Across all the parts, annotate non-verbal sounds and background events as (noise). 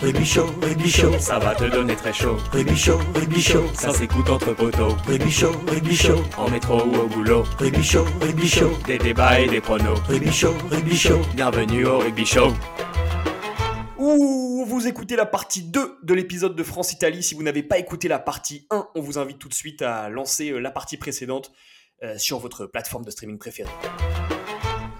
Rugby chaud, rugby chaud, ça va te donner très chaud. Rugby chaud, rugby chaud, ça s'écoute entre poteaux. Rugby chaud, rugby chaud, en métro ou au boulot. Rugby chaud, rugby chaud, des débats et des pronos. Rugby chaud, rugby chaud, bienvenue au rugby show. Ouh, vous écoutez la partie 2 de l'épisode de France-Italie. Si vous n'avez pas écouté la partie 1, on vous invite tout de suite à lancer euh, la partie précédente euh, sur votre plateforme de streaming préférée.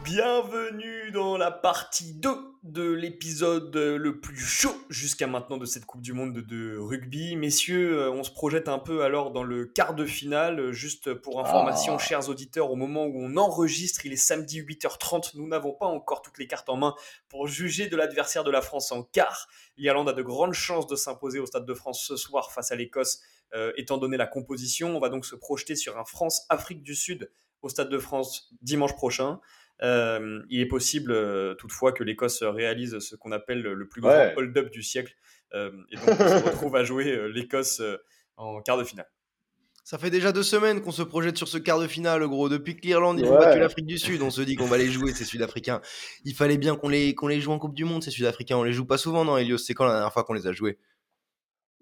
Bienvenue dans la partie 2 de l'épisode le plus chaud jusqu'à maintenant de cette Coupe du Monde de rugby. Messieurs, euh, on se projette un peu alors dans le quart de finale. Juste pour information, Ah. chers auditeurs, au moment où on enregistre, il est samedi 8h30. Nous n'avons pas encore toutes les cartes en main pour juger de l'adversaire de la France en quart. L'Irlande a de grandes chances de s'imposer au Stade de France ce soir face à l'Écosse, euh, étant donné la composition. On va donc se projeter sur un France-Afrique du Sud au Stade de France dimanche prochain. Euh, il est possible euh, toutefois que l'Écosse réalise ce qu'on appelle le plus grand Ouais. hold-up du siècle. Euh, et donc on se (laughs) retrouve à jouer euh, l'Écosse euh, en quart de finale. Ça fait déjà deux semaines qu'on se projette sur ce quart de finale, gros. Depuis que l'Irlande ils ont Ouais. battu l'Afrique du Sud, on se dit qu'on va les jouer, ces Sud-Africains. Il fallait bien qu'on les, qu'on les joue en Coupe du Monde, ces Sud-Africains. On les joue pas souvent, non, Elios? C'est quand la dernière fois qu'on les a joués?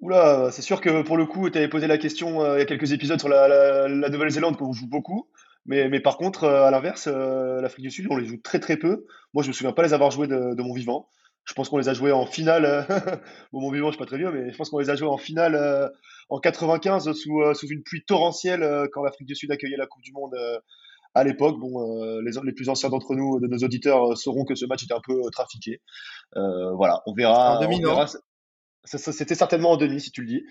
Oula, c'est sûr que pour le coup, tu avais posé la question euh, il y a quelques épisodes sur la, la- la Nouvelle-Zélande qu'on joue beaucoup. Mais, mais par contre, euh, à l'inverse, euh, l'Afrique du Sud, on les joue très très peu. Moi, je me souviens pas les avoir joués de, de mon vivant. Je pense qu'on les a joués en finale. euh, (laughs) bon, mon vivant, je suis pas très vieux, mais je pense qu'on les a joués en finale euh, en 95 sous, euh, sous une pluie torrentielle euh, quand l'Afrique du Sud accueillait la Coupe du Monde à l'époque. Bon, les, les plus anciens d'entre nous, de nos auditeurs, sauront que ce match était un peu trafiqué. Voilà, on verra. En demi, C'était certainement en demi, si tu le dis.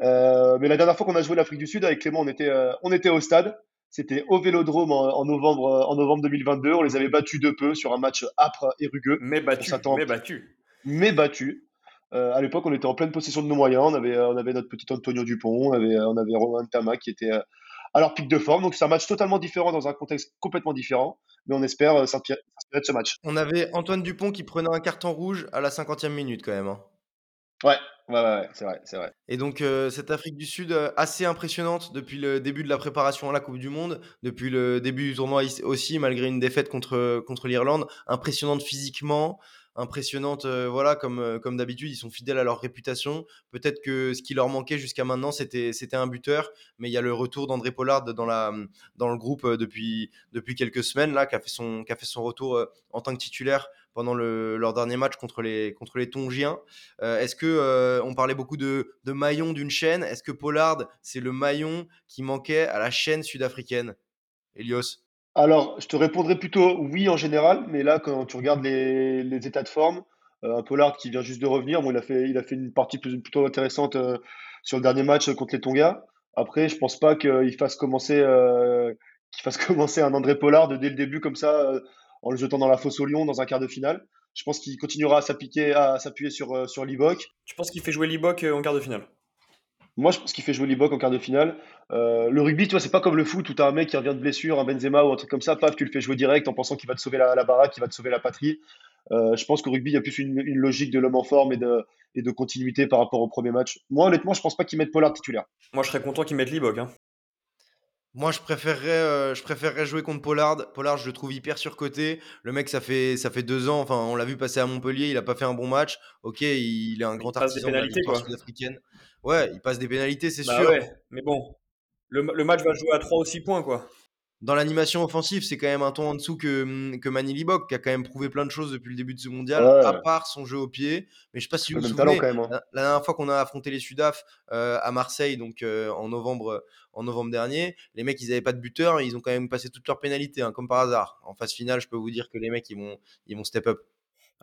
Mais la dernière fois qu'on a joué l'Afrique du Sud avec Clément, on était, on était au stade. C'était au Vélodrome en, en novembre, euh, en novembre 2022. On les avait battus de peu sur un match âpre et rugueux, Mais battu, mais battu. mais battus. Euh, à l'époque, on était en pleine possession de nos moyens. On avait, euh, on avait notre petit Antonio Dupont, on avait, on avait Romain Tama qui était à leur pic de forme. Donc c'est un match totalement différent dans un contexte complètement différent. Mais on espère s'inspirer s'inspirer de ce match. On avait Antoine Dupont qui prenait un carton rouge à la 50e minute, quand même. hein. Ouais, c'est vrai, c'est vrai. Et donc, euh, cette Afrique du Sud, euh, assez impressionnante depuis le début de la préparation à la Coupe du Monde, depuis le début du tournoi aussi, malgré une défaite contre, contre l'Irlande. Impressionnante physiquement, impressionnante, euh, voilà, comme, euh, comme d'habitude, ils sont fidèles à leur réputation. Peut-être que ce qui leur manquait jusqu'à maintenant, c'était c'était un buteur, mais il y a le retour d'André Pollard dans, la, dans le groupe euh, depuis, depuis quelques semaines, là, qui a fait son, qui a fait son retour euh, en tant que titulaire pendant le, leur dernier match contre les, contre les Tongiens. Euh, Est-ce que euh, on parlait beaucoup de, de maillon d'une chaîne Est-ce que Pollard c'est le maillon qui manquait à la chaîne sud-africaine? Elios Alors, je te répondrai plutôt oui en général, mais là, quand tu regardes les, les états de forme, euh, Pollard qui vient juste de revenir, bon, il a fait, il a fait une partie plutôt intéressante sur le dernier match contre les Tonga. Après, je pense pas qu'il fasse commencer, qu'il fasse (laughs) commencer un André Pollard dès le début comme ça, en le jetant dans la fosse au lion dans un quart de finale. Je pense qu'il continuera à s'appliquer, à s'appuyer sur, euh, sur Liboc. Tu penses qu'il fait jouer Libok euh, en quart de finale? Moi, je pense qu'il fait jouer Liboc en quart de finale. Euh, le rugby, tu vois, c'est pas comme le foot où tu as un mec qui revient de blessure, un Benzema ou un truc comme ça, paf, tu le fais jouer direct en pensant qu'il va te sauver la, la baraque, qu'il va te sauver la patrie. Euh, je pense qu'au rugby, il y a plus une, une logique de l'homme en forme et de, et de continuité par rapport au premier match. Moi, honnêtement, je pense pas qu'ils mettent Pollard titulaire. Moi, je serais content qu'ils mettent Libok. Hein. Moi, je préférerais, euh, je préférerais jouer contre Pollard. Pollard, je le trouve hyper surcoté. Le mec, ça fait, ça fait deux ans. Enfin, on l'a vu passer à Montpellier. Il a pas fait un bon match. Ok, il, est un grand passe des artisan de la sud-africaine. Ouais, il passe des pénalités, c'est Bah sûr. ouais, mais bon. Le, le match va jouer à 3 ou 6 points, quoi. Dans l'animation offensive, c'est quand même un ton en dessous que, hum, que Manny Libok, qui a quand même prouvé plein de choses depuis le début de ce mondial, Ouais. à part son jeu au pied. Mais je sais pas si vous vous souvenez, quand même. hein. la, la dernière fois qu'on a affronté les Sudaf euh, à Marseille, donc euh, en novembre, en novembre dernier, les mecs, ils n'avaient pas de buteur, et ils ont quand même passé toutes leurs pénalités, hein, comme par hasard. En phase finale, je peux vous dire que les mecs, ils vont, ils vont step up.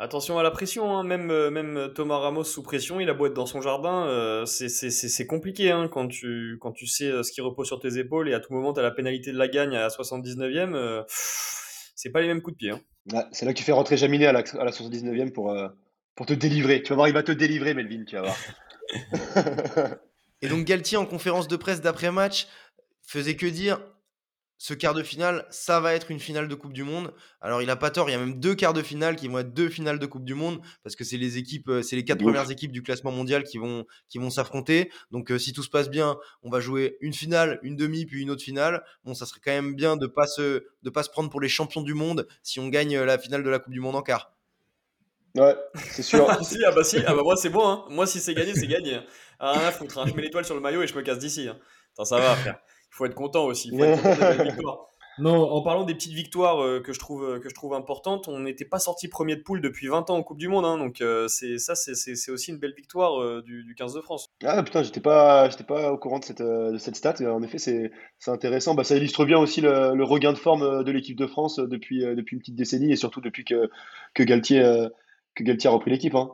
Attention à la pression, hein. même, euh, même Thomas Ramos sous pression, il a beau être dans son jardin, euh, c'est- c'est c'est- c'est compliqué hein, quand, tu, quand tu sais euh, ce qui repose sur tes épaules et à tout moment tu as la pénalité de la gagne à 79e, euh, c'est pas les mêmes coups de pied. Hein. C'est là que tu fais rentrer Jaminet à la, à la 79e pour, euh, pour te délivrer. Tu vas voir, il va te délivrer, Melvin, tu vas voir. (laughs) Et donc Galtier, en conférence de presse d'après-match, faisait que dire ce quart de finale, ça va être une finale de Coupe du Monde. Alors il a pas tort, il y a même deux quarts de finale qui vont être deux finales de Coupe du Monde parce que c'est les équipes, euh, c'est les quatre premières équipes du classement mondial qui vont qui vont s'affronter. Donc euh, si tout se passe bien, on va jouer une finale, une demi puis une autre finale. Bon, ça serait quand même bien de pas se de pas se prendre pour les champions du monde si on gagne euh, la finale de la Coupe du Monde en quart. Ouais, c'est sûr. (laughs) si, ah bah si, ah bah moi c'est bon, hein. moi si c'est gagné, c'est gagné. Hein. Ah, rien à foutre, hein. je mets l'étoile sur le maillot et je me casse d'ici. Hein. ça va, frère. Il faut être content aussi. Il faut être content (laughs) non, en parlant des petites victoires euh, que, je trouve, euh, que je trouve importantes, on n'était pas sorti premier de poule depuis 20 ans en Coupe du Monde. Hein, donc euh, c'est ça, c'est aussi une belle victoire du, du, 15 de France. Ah putain, j'étais pas, pas au courant de cette, de cette stat. en effet, c'est intéressant. Bah, ça illustre bien aussi le, regain de forme de l'équipe de France depuis, depuis une petite décennie et surtout depuis que, que, Galtier, que Galtier a repris l'équipe. Hein.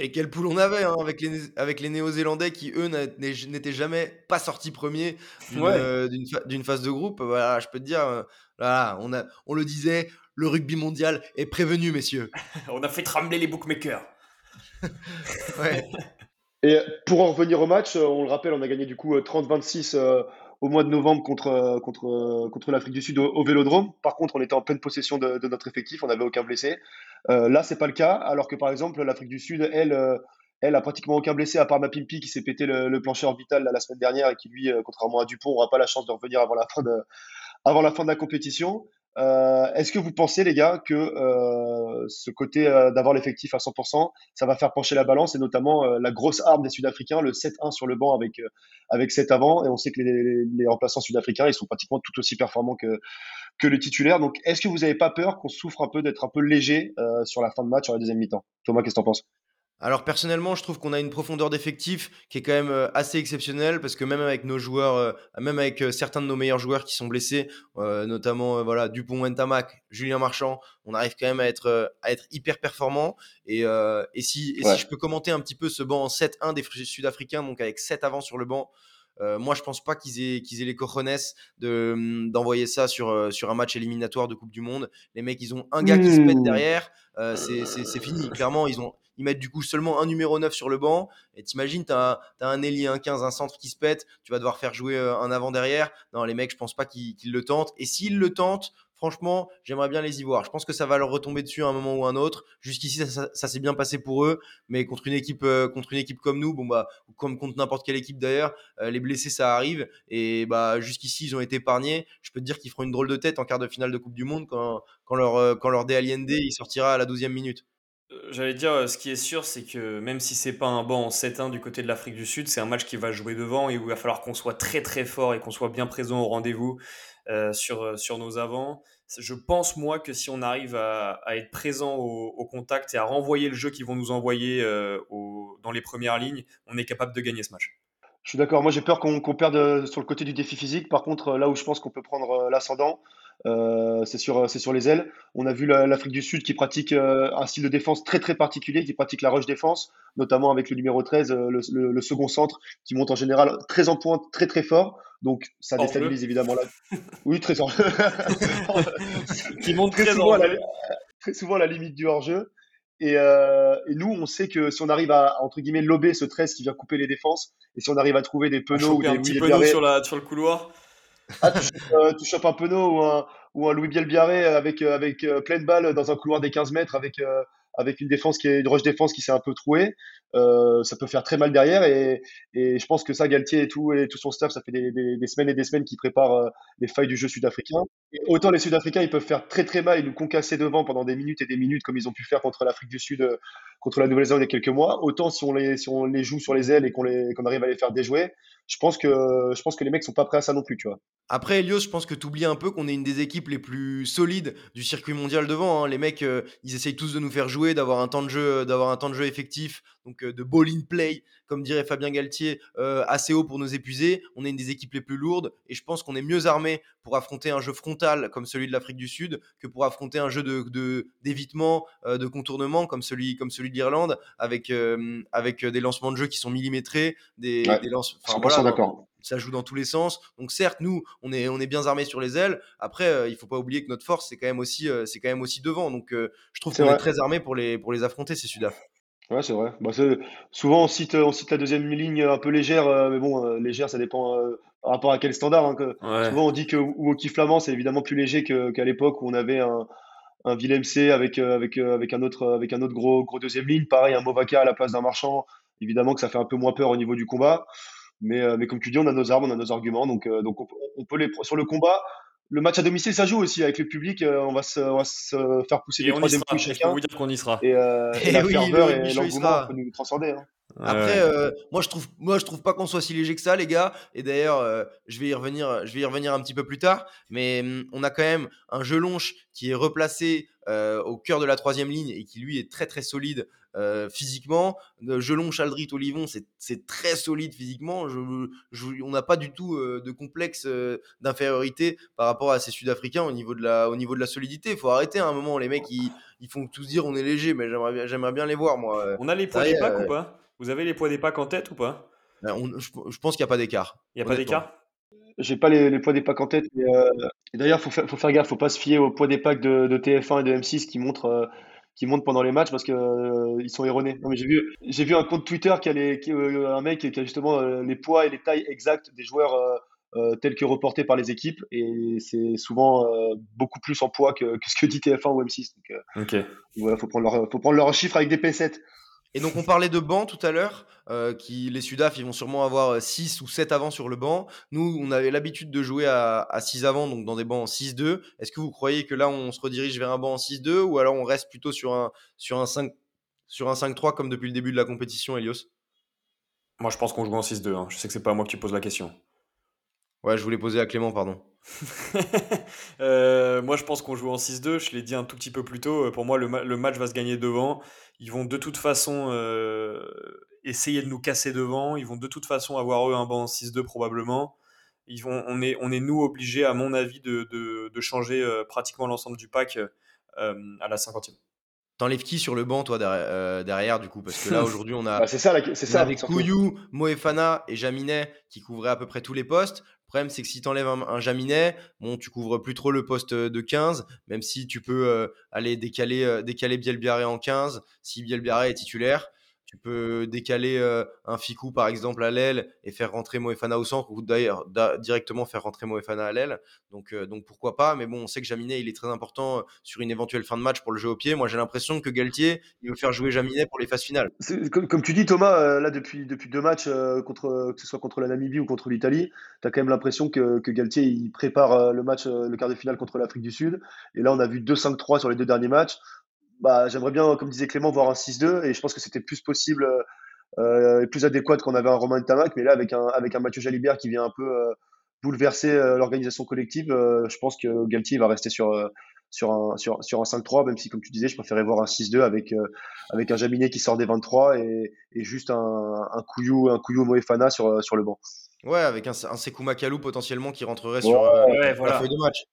Et quelle poule on avait hein, avec les, avec les Néo-Zélandais qui, eux, n'étaient jamais pas sortis premiers d'une phase de groupe. Voilà, je peux te dire, voilà, on, a, on le disait, le rugby mondial est prévenu, messieurs. (laughs) on a fait trembler les bookmakers. (laughs) ouais. (laughs) Et pour en revenir au match, on le rappelle, on a gagné du coup 30-26 euh, au mois de novembre contre, contre, contre l'Afrique du Sud au, Vélodrome. Par contre, on était en pleine possession de, notre effectif, on n'avait aucun blessé. Euh, là, c'est pas le cas, alors que par exemple, l'Afrique du Sud, elle, euh, elle a pratiquement aucun blessé à part Mapimpi qui s'est pété le, plancher orbital la semaine dernière et qui, lui, contrairement à Dupont, n'aura pas la chance de revenir avant la fin de, avant la fin de la compétition. Euh, est-ce que vous pensez, les gars, que euh, ce côté euh, d'avoir l'effectif à 100%, ça va faire pencher la balance et notamment la grosse arme des Sud-Africains, le 7-1 sur le banc avec, avec 7 avant. Et on sait que les, les, remplaçants sud-africains, ils sont pratiquement tout aussi performants que, que les titulaires. Donc, est-ce que vous n'avez pas peur qu'on souffre un peu d'être un peu léger sur la fin de match, sur la deuxième mi-temps? Thomas, qu'est-ce que tu en penses? Alors personnellement, je trouve qu'on a une profondeur d'effectif qui est quand même euh, assez exceptionnelle parce que même avec nos joueurs, euh, même avec euh, certains de nos meilleurs joueurs qui sont blessés, notamment voilà Dupont, Wentamac, Julien Marchand, on arrive quand même à être à être hyper performant. Et, et si si je peux commenter un petit peu ce banc en 7-1 des Sud-Africains, donc avec 7 avant sur le banc. moi, je pense pas qu'ils aient, qu'ils aient les cojones de, hum, d'envoyer ça sur, sur un match éliminatoire de Coupe du Monde. Les mecs, ils ont un gars qui se pète mmh. derrière. c'est, c'est, c'est fini. Clairement, ils ont, ils mettent du coup seulement un numéro 9 sur le banc. Et t'imagines, t'as as un ailier, un 15, un centre qui se pète, tu vas devoir faire jouer euh, un avant derrière. Non, les mecs, je pense pas qu'ils le tentent. Et s'ils le tentent, franchement, j'aimerais bien les y voir. Je pense que ça va leur retomber dessus à un moment ou un autre. Jusqu'ici, ça, s'est bien passé pour eux, mais contre une équipe, euh, contre une équipe comme nous, bon bah, comme contre n'importe quelle équipe d'ailleurs, euh, les blessés ça arrive. Et bah, jusqu'ici, ils ont été épargnés. Je peux te dire qu'ils feront une drôle de tête en quart de finale de Coupe du Monde quand, leur, quand leur D il sortira à la 12e minute. J'allais dire, euh, ce qui est sûr, c'est que même si c'est pas un banc en 7-1 du côté de l'Afrique du Sud, c'est un match qui va jouer devant et où il va falloir qu'on soit très très fort et qu'on soit bien présent au rendez-vous euh, sur, euh, sur nos avants. Je pense, moi, que si on arrive à, être présent au, contact et à renvoyer le jeu qu'ils vont nous envoyer dans les premières lignes, on est capable de gagner ce match. Je suis d'accord. Moi, j'ai peur qu'on perde sur le côté du défi physique. Par contre, là où je pense qu'on peut prendre l'ascendant, euh, c'est sur, sur les ailes. On a vu l'Afrique du Sud qui pratique euh, un style de défense très très particulier, qui pratique la rush défense, notamment avec le numéro 13, euh, le, second centre, qui monte en général très en pointe, très très fort. Donc ça déstabilise évidemment là. (laughs) Oui, très en (laughs) (laughs) Qui monte très, souvent, à la, très souvent à la limite du hors-jeu. Et, et, nous, on sait que si on arrive à, entre guillemets, lober ce 13 qui vient couper les défenses, et si on arrive à trouver des pneus ou des un petit sur, la, sur le couloir, ah, euh, tu, chopes, un penaud ou un, ou un Louis Bielbiaré avec, euh, avec euh, pleine balle dans un couloir des 15 mètres avec, avec une défense qui est une rush défense qui s'est un peu trouée. ça peut faire très mal derrière et, et, je pense que ça, Galtier et tout, et tout son staff, ça fait des, des, semaines et des semaines qu'ils préparent les failles du jeu sud-africain. Autant les Sud-Africains, ils peuvent faire très très mal et nous concasser devant pendant des minutes et des minutes comme ils ont pu faire contre l'Afrique du Sud, contre la Nouvelle-Zélande il y a quelques mois. Autant si on les, si on les joue sur les ailes et qu'on qu'on arrive à les faire déjouer, je pense que je pense que les mecs sont pas prêts à ça non plus, tu vois. Après Elios, je pense que tu oublies un peu qu'on est une des équipes les plus solides du circuit mondial devant. Hein. Les mecs, euh, ils essayent tous de nous faire jouer, d'avoir un temps de jeu, d'avoir un temps de jeu effectif, donc euh, de ball in play, comme dirait Fabien Galtier, euh, assez haut pour nous épuiser. On est une des équipes les plus lourdes et je pense qu'on est mieux armé pour affronter un jeu frontal comme celui de l'Afrique du Sud que pour affronter un jeu de d'évitement, de, contournement comme celui comme celui de l'Irlande avec avec des lancements de jeu qui sont millimétrés, des, des d'accord ça joue dans tous les sens. Donc certes, nous, on est, on est bien armés sur les ailes. Après, euh, il faut pas oublier que notre force, c'est quand même aussi, euh, c'est quand même aussi devant. Donc euh, je trouve qu'on est très armés pour les, pour les affronter, ces Sudaf. Ouais, c'est vrai. Bah, souvent, on cite, on cite la deuxième ligne un peu légère, mais bon, légère, ça dépend par rapport à quel standard. Hein, que, Souvent, on dit que Woki Flamand, c'est évidemment plus léger qu'à l'époque où on avait un, un Willem C avec, avec, avec, un autre, avec un autre gros, gros deuxième ligne. Pareil, un Movaka à la place d'un marchand. Évidemment que ça fait un peu moins peur au niveau du combat. Mais, euh, mais comme tu dis, on a nos armes, on a nos arguments. Donc, euh, donc on, peut les, sur le combat, le match à domicile, ça joue aussi avec le public. Euh, on, va se, on va se faire pousser Et des on y troisième sera. coups Je peux chacun. vous dire qu'on y sera. Et, euh, et (laughs) Eh la oui, ferveur le et l'engouement peut nous transcender. hein. Après, euh, moi je trouve, moi je trouve pas qu'on soit si léger que ça, les gars. Et d'ailleurs, euh, je vais y revenir, je vais y revenir un petit peu plus tard. Mais hum, on a quand même un Gelonche qui est replacé euh, au cœur de la troisième ligne et qui lui est très très solide euh, physiquement. Euh, Gelon, Chaldrit, Olivon, c'est- c'est très solide physiquement. Je, je- on n'a pas du tout euh, de complexe euh, d'infériorité par rapport à ces Sud-Africains au niveau de la, au niveau de la solidité. Il faut arrêter à un moment, les mecs, ils, ils font tous dire on est léger, mais j'aimerais bien, j'aimerais bien les voir moi. On a les poids des packs ou pas? Vous avez les poids des packs en tête ou pas? On- je, je pense qu'il n'y a pas d'écart. Il n'y a pas d'écart? J'ai pas les, les poids des packs en tête. mais, euh, et d'ailleurs, faut faire, faut faire gaffe, faut pas se fier aux poids des packs de, de TF1 et de M6 qui montrent, euh, qui montrent pendant les matchs parce que euh, ils sont erronés. Non, mais j'ai vu, j'ai vu un compte Twitter qui a les, qui, euh, un mec qui a justement euh, les poids et les tailles exactes des joueurs euh, euh, tels que reportés par les équipes et c'est souvent euh, beaucoup plus en poids que, que ce que dit TF1 ou M6. Donc euh, Ok. voilà, faut prendre leur, faut prendre leurs chiffres avec des pincettes. Et donc on parlait de banc tout à l'heure, euh, qui les Sudaf ils vont sûrement avoir 6 ou 7 avant sur le banc. Nous on avait l'habitude de jouer à, 6 avant, donc dans des bancs en 6-2. Est-ce que vous croyez que là on se redirige vers un banc en 6-2 ou alors on reste plutôt sur un, sur un 5 sur un 5-3 comme depuis le début de la compétition, Elios? Moi, je pense qu'on joue en 6-2. hein. Je sais que c'est pas à moi que tu poses la question. Ouais, je voulais poser à Clément, pardon. (laughs) Euh, moi, je pense qu'on joue en 6-2. Je l'ai dit un tout petit peu plus tôt. Euh, Pour moi, le, ma- le match va se gagner devant. Ils vont de toute façon euh, essayer de nous casser devant. Ils vont de toute façon avoir eux un banc en 6-2 probablement. On, est, nous obligés, à mon avis, de, changer pratiquement l'ensemble du pack à la 50e. T'enlèves qui sur le banc, toi, derrière, euh, derrière, du coup? Parce que là, (laughs) aujourd'hui, on a, Bah, c'est ça, la- c'est. Couillou, Moefana et Jaminet qui couvraient à peu près tous les postes. Le problème, c'est que si tu enlèves un, un Jaminet, bon, tu couvres plus trop le poste de 15, même si tu peux euh, aller décaler, euh, décaler Bielbiaré en 15, si Bielbiaré est titulaire. Tu peux décaler euh, un Ficou, par exemple, à l'aile et faire rentrer Moefana au centre, ou d'ailleurs da- directement faire rentrer Moefana à l'aile. Donc, euh, donc pourquoi pas. Mais bon, on sait que Jaminet, il est très important euh, sur une éventuelle fin de match pour le jeu au pied. Moi, j'ai l'impression que Galtier, il veut faire jouer Jaminet pour les phases finales. Comme, tu dis, Thomas, là, depuis, depuis deux matchs, que ce soit contre la Namibie ou contre l'Italie, tu as quand même l'impression que, que Galtier il prépare le match, le quart de finale contre l'Afrique du Sud. Et là, on a vu 2-5-3 sur les deux derniers matchs. Bah, J'aimerais bien, comme disait Clément, voir un 6-2. Et je pense que c'était plus possible euh, euh, et plus adéquat qu'on avait un Romain Tamac. Mais là, avec un, avec un Mathieu Jalibert qui vient un peu euh, bouleverser euh, l'organisation collective, euh, je pense que Galtier va rester sur, sur un, sur, sur un 5-3, même si, comme tu disais, je préférais voir un 6-2 avec, euh, avec un Jaminet qui sort des 23 et, et juste un, un Couillou, un Couillou Moefana sur, sur le banc. Ouais, avec un, un Sekou Makalou potentiellement qui rentrerait Ouais, sur euh, Ouais, la voilà. feuille de match.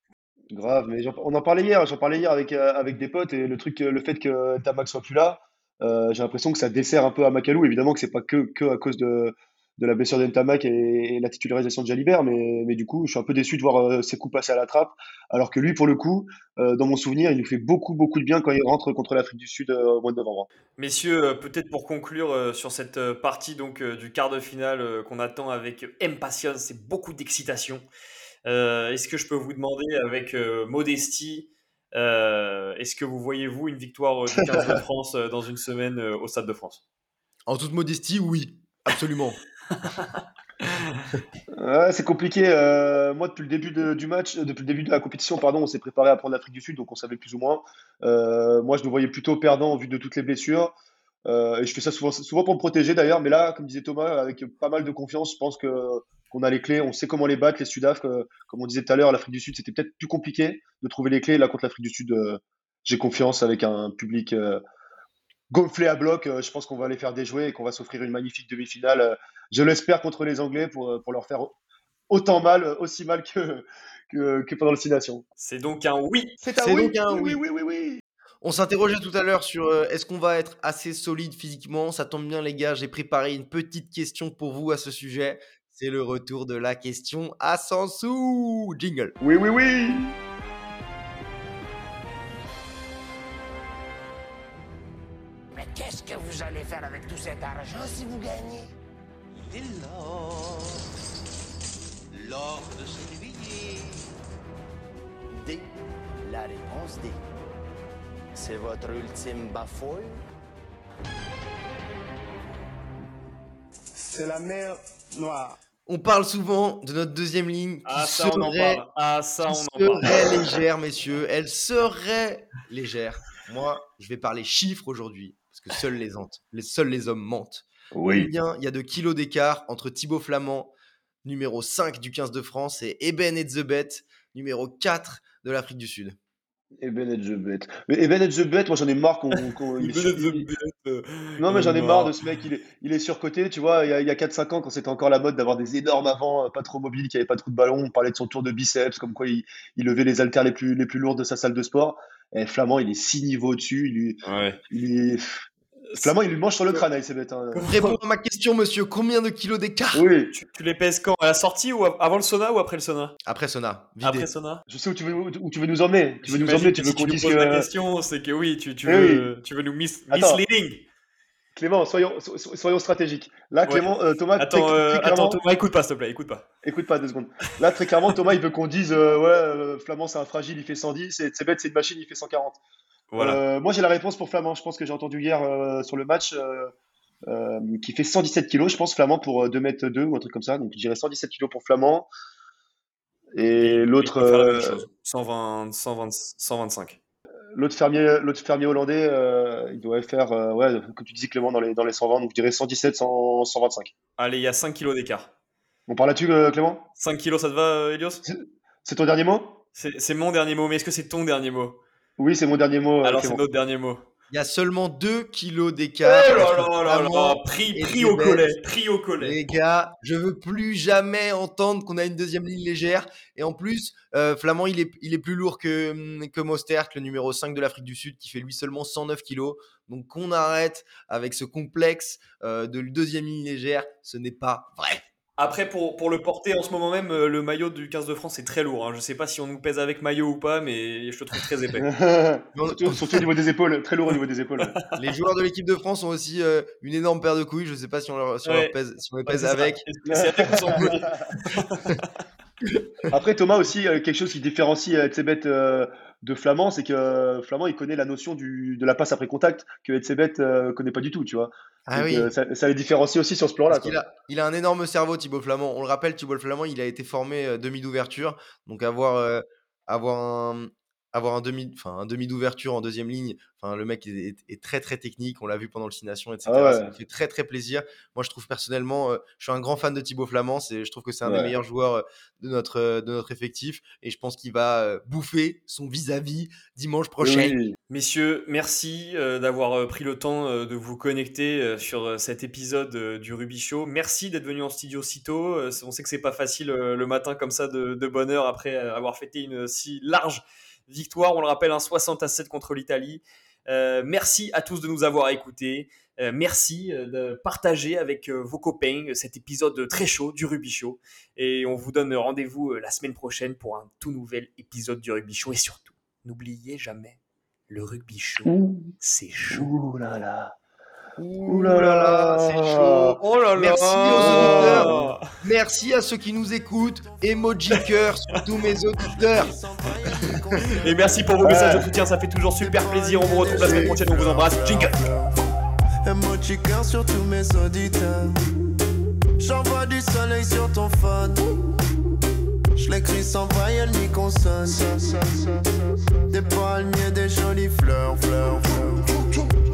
Grave, mais on en parlait hier, j'en parlais hier avec, euh, avec des potes et le truc, euh, le fait que Tamac soit plus là, euh, j'ai l'impression que ça dessert un peu à Macalou. Évidemment que c'est pas que, que à cause de, de la blessure d'Entamac et, et la titularisation de Jalibert, mais, mais du coup, je suis un peu déçu de voir euh, Sekou passer à la trappe, alors que lui, pour le coup, dans mon souvenir, il nous fait beaucoup, beaucoup de bien quand il rentre contre l'Afrique du Sud au mois de novembre. Messieurs, peut-être pour conclure sur cette partie donc du quart de finale qu'on attend avec impatience, c'est beaucoup d'excitation. Euh, est-ce que je peux vous demander avec euh, modestie, euh, est-ce que vous voyez vous une victoire du (laughs) 15 de France euh, dans une semaine euh, au Stade de France? En toute modestie, oui, absolument. (laughs) Ouais, c'est compliqué. Euh, moi, depuis le début de- du match, euh, depuis le début de la compétition, pardon, on s'est préparé à prendre l'Afrique du Sud, donc on savait plus ou moins. Euh, moi, je nous voyais plutôt perdant en vue de toutes les blessures. Euh, et je fais ça souvent, souvent pour me protéger d'ailleurs, mais là, comme disait Thomas, avec pas mal de confiance, je pense que qu'on a les clés, on sait comment les battre, les Sudaf. euh, comme on disait tout à l'heure, l'Afrique du Sud, c'était peut-être plus compliqué de trouver les clés. Là, contre l'Afrique du Sud, euh, j'ai confiance avec un public euh, gonflé à bloc. Euh, je pense qu'on va les faire déjouer et qu'on va s'offrir une magnifique demi-finale. Euh, je l'espère contre les Anglais pour, pour leur faire autant mal, aussi mal que, que, que pendant le Six Nations. C'est donc un oui. C'est donc un oui. oui, oui, oui, oui. On s'interrogeait tout à l'heure sur euh, est-ce qu'on va être assez solide physiquement? Ça tombe bien, les gars, j'ai préparé une petite question pour vous à ce sujet. C'est le retour de la question à 100 sous. Jingle. Oui, oui, oui. Mais qu'est-ce que vous allez faire avec tout cet argent si vous gagnez Et l'or, l'or de ce lévrier. D. La réponse D. C'est votre ultime bafouille? C'est la mer Noire. On parle souvent de notre deuxième ligne qui Ah, ça, on en serait. Ah, ça, qui on en parle. serait légère, messieurs. Elle serait légère. Moi, je vais parler chiffres aujourd'hui, parce que seuls les, entes- les, seuls les hommes mentent. Oui. Combien il y a de kilos d'écart entre Thibaut Flamand, numéro 5 du 15 de France, et Eben Etzebet, numéro 4 de l'Afrique du Sud Eben et the Bet. Mais Eben et the Bet, moi j'en ai marre qu'on. (laughs) est sur- Non, mais j'en ai marre de ce mec, il est, il est surcoté. Tu vois, il y a, il y a 4-5 ans, quand c'était encore la mode d'avoir des énormes avants, euh, pas trop mobiles, qui n'avaient pas trop de ballon, on parlait de son tour de biceps, comme quoi il, il levait les haltères les plus, les plus lourdes de sa salle de sport. Et Flamand, il est 6 niveaux au-dessus. Il, lui- Ouais. il est... Flamand, il lui mange sur le crâne avec ses bêtes. hein. Réponds à ma question, monsieur. Combien de kilos d'écart Oui, Tu, tu les pèses quand? À la sortie ou av- avant le sauna ou après le sauna? Après Sona, vidé. Après sauna je sais où tu veux, où tu veux nous emmener. Tu veux nous emmener, tu que veux si qu'on nous dise poses la que. question, c'est que oui, tu, tu, Eh veux, tu veux nous mis, Attends. misleading. Clément, soyons, so- so- soyons stratégiques. Là, Ouais. Clément, euh, Thomas, Attends, très- euh, très attends, clairement- Thomas, écoute pas, s'il te plaît, écoute pas. Écoute pas deux secondes. Là, très clairement, Thomas, il veut qu'on dise euh, ouais, euh, Flamand, c'est un fragile, il fait 110, et c'est bête, c'est une machine, il fait 140. Voilà. Euh, moi, j'ai la réponse pour Flamand. Je pense que j'ai entendu hier euh, sur le match euh, euh, qui fait 117 kilos, je pense, Flamand pour euh, 2 mètres 2 ou un truc comme ça. Donc, je dirais 117 kilos pour Flamand. Et l'autre, Il peut faire la même euh, chose. 120, 120, 125. l'autre fermier, l'autre fermier hollandais, euh, il doit faire, euh, ouais, comme tu dis Clément, dans les, dans les 120, donc je dirais 117, 100, 125. Allez, il y a 5 kilos d'écart. On parle là-dessus, euh, Clément? 5 kilos, ça te va, Elios? C'est ton dernier mot? C'est c'est mon dernier mot, mais est-ce que c'est ton dernier mot? Oui, c'est mon dernier mot. euh, Alors c'est notre dernier mot. Il y a seulement 2 kilos Oh d'écart. là entre là là Flamand là, pris, au collet, pris au collet. Les gars, je veux plus jamais entendre qu'on a une deuxième ligne légère. Et en plus, euh, Flamand, il est, il est plus lourd que, hum, que Mostert, le numéro 5 de l'Afrique du Sud, qui fait lui seulement 109 kilos. Donc qu'on arrête avec ce complexe euh, de deuxième ligne légère. Ce n'est pas vrai. Après, pour, pour le porter en ce moment même, euh, le maillot du 15 de France est très lourd. hein. Je sais pas si on nous pèse avec maillot ou pas, mais je le trouve très épais. (laughs) surtout, surtout au niveau des épaules, très lourd au niveau des épaules. ouais. (laughs) Les joueurs de l'équipe de France ont aussi euh, une énorme paire de couilles. Je sais pas si on, leur, si on Ouais. leur pèse, si on les Ouais, pèse c'est ça. avec. C'est (laughs) Après, Thomas aussi, euh, quelque chose qui différencie euh, Etzebet euh, de Flamand, c'est que euh, Flamand, il connaît la notion du, de la passe après contact que Etzebet euh, connaît pas du tout, tu vois. Ah Donc, oui. euh, ça, ça les différencie aussi sur ce plan-là. A, il a un énorme cerveau, Thibaut Flamand. On le rappelle, Thibaut Flamand, il a été formé euh, demi d'ouverture. Donc avoir, euh, avoir un, avoir un demi, enfin un demi d'ouverture en deuxième ligne. Enfin, le mec est, est- est très très technique. On l'a vu pendant le Six Nations, etc. Ah ouais. Ça me fait très très plaisir. Moi, je trouve personnellement, euh, je suis un grand fan de Thibaut Flamand. C'est, je trouve que c'est un des meilleurs joueurs euh, de notre euh, de notre effectif. Et je pense qu'il va euh, bouffer son vis-à-vis dimanche prochain. Oui. Messieurs, merci euh, d'avoir pris le temps euh, de vous connecter euh, sur cet épisode euh, du Ruby Show. Merci d'être venu en studio si tôt. Euh, on sait que c'est pas facile euh, le matin comme ça de, de bonne heure après avoir fêté une si large victoire. On le rappelle, un 60 à 7 contre l'Italie. Euh, merci à tous de nous avoir écoutés. Euh, merci euh, de partager avec vos copains cet épisode très chaud du Ruby Show. Et on vous donne rendez-vous la semaine prochaine pour un tout nouvel épisode du Rugby Show. Et surtout, n'oubliez jamais, le Rugby Show, c'est chaud. ouh là là. Ouh là là, c'est chaud. Oh là là Merci aux auditeurs. Merci à ceux qui nous écoutent. Emoji cœur sur tous mes auditeurs. (laughs) Et merci pour vos messages de soutien, ça fait toujours super plaisir. On vous retrouve la semaine prochaine, on vous embrasse. Jingle Emoji cœur sur tous mes auditeurs. J'envoie du soleil sur ton phone. Je l'écris sans voyelle ni consonne. Des palmiers, des jolies fleurs, fleurs, fleurs.